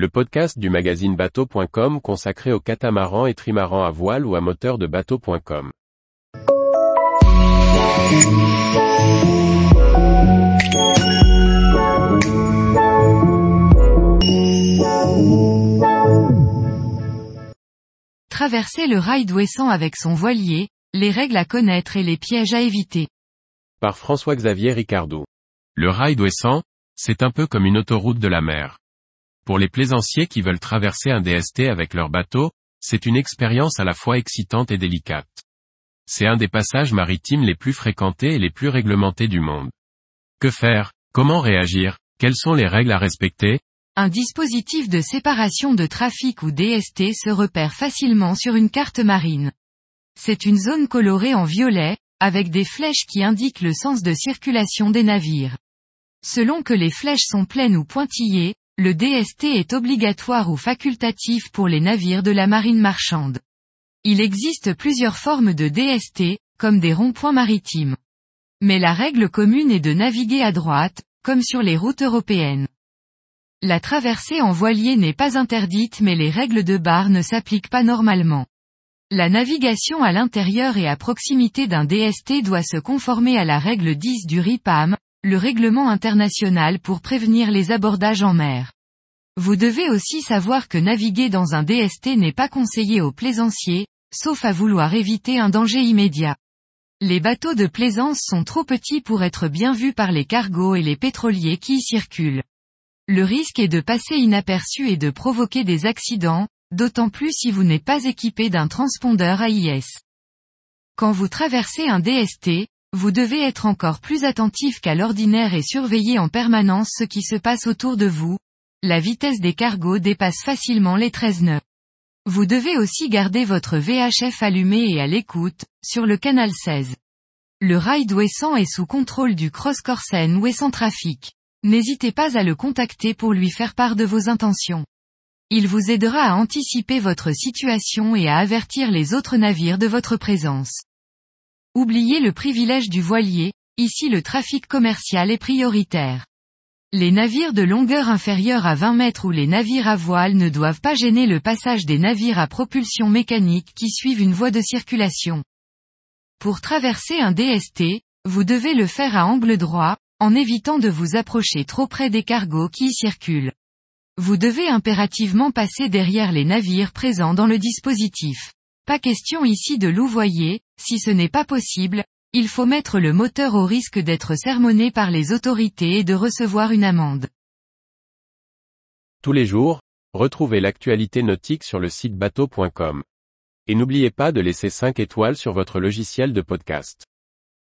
le podcast du magazine bateau.com consacré aux catamarans et trimarans à voile ou à moteur de bateau.com. Traverser le rail d'Ouessant avec son voilier, les règles à connaître et les pièges à éviter. Par François-Xavier Ricardou. Le rail d'Ouessant, c'est un peu comme une autoroute de la mer. Pour les plaisanciers qui veulent traverser un DST avec leur bateau, c'est une expérience à la fois excitante et délicate. C'est un des passages maritimes les plus fréquentés et les plus réglementés du monde. Que faire? Comment réagir? Quelles sont les règles à respecter? Un dispositif de séparation de trafic ou DST se repère facilement sur une carte marine. C'est une zone colorée en violet, avec des flèches qui indiquent le sens de circulation des navires. Selon que les flèches sont pleines ou pointillées, le DST est obligatoire ou facultatif pour les navires de la marine marchande. Il existe plusieurs formes de DST, comme des ronds-points maritimes. Mais la règle commune est de naviguer à droite, comme sur les routes européennes. La traversée en voilier n'est pas interdite mais les règles de barre ne s'appliquent pas normalement. La navigation à l'intérieur et à proximité d'un DST doit se conformer à la règle 10 du RIPAM, le règlement international pour prévenir les abordages en mer. Vous devez aussi savoir que naviguer dans un DST n'est pas conseillé aux plaisanciers, sauf à vouloir éviter un danger immédiat. Les bateaux de plaisance sont trop petits pour être bien vus par les cargos et les pétroliers qui y circulent. Le risque est de passer inaperçu et de provoquer des accidents, d'autant plus si vous n'êtes pas équipé d'un transpondeur AIS. Quand vous traversez un DST, vous devez être encore plus attentif qu'à l'ordinaire et surveiller en permanence ce qui se passe autour de vous. La vitesse des cargos dépasse facilement les 13 nœuds. Vous devez aussi garder votre VHF allumé et à l'écoute, sur le canal 16. Le rail d'Ouessant est sous contrôle du Cross Corsen Ouessant Trafic. N'hésitez pas à le contacter pour lui faire part de vos intentions. Il vous aidera à anticiper votre situation et à avertir les autres navires de votre présence. Oubliez le privilège du voilier, ici le trafic commercial est prioritaire. Les navires de longueur inférieure à 20 mètres ou les navires à voile ne doivent pas gêner le passage des navires à propulsion mécanique qui suivent une voie de circulation. Pour traverser un DST, vous devez le faire à angle droit, en évitant de vous approcher trop près des cargos qui y circulent. Vous devez impérativement passer derrière les navires présents dans le dispositif. Pas question ici de louvoyer, si ce n'est pas possible, il faut mettre le moteur au risque d'être sermonné par les autorités et de recevoir une amende. Tous les jours, retrouvez l'actualité nautique sur le site bateau.com. Et n'oubliez pas de laisser 5 étoiles sur votre logiciel de podcast.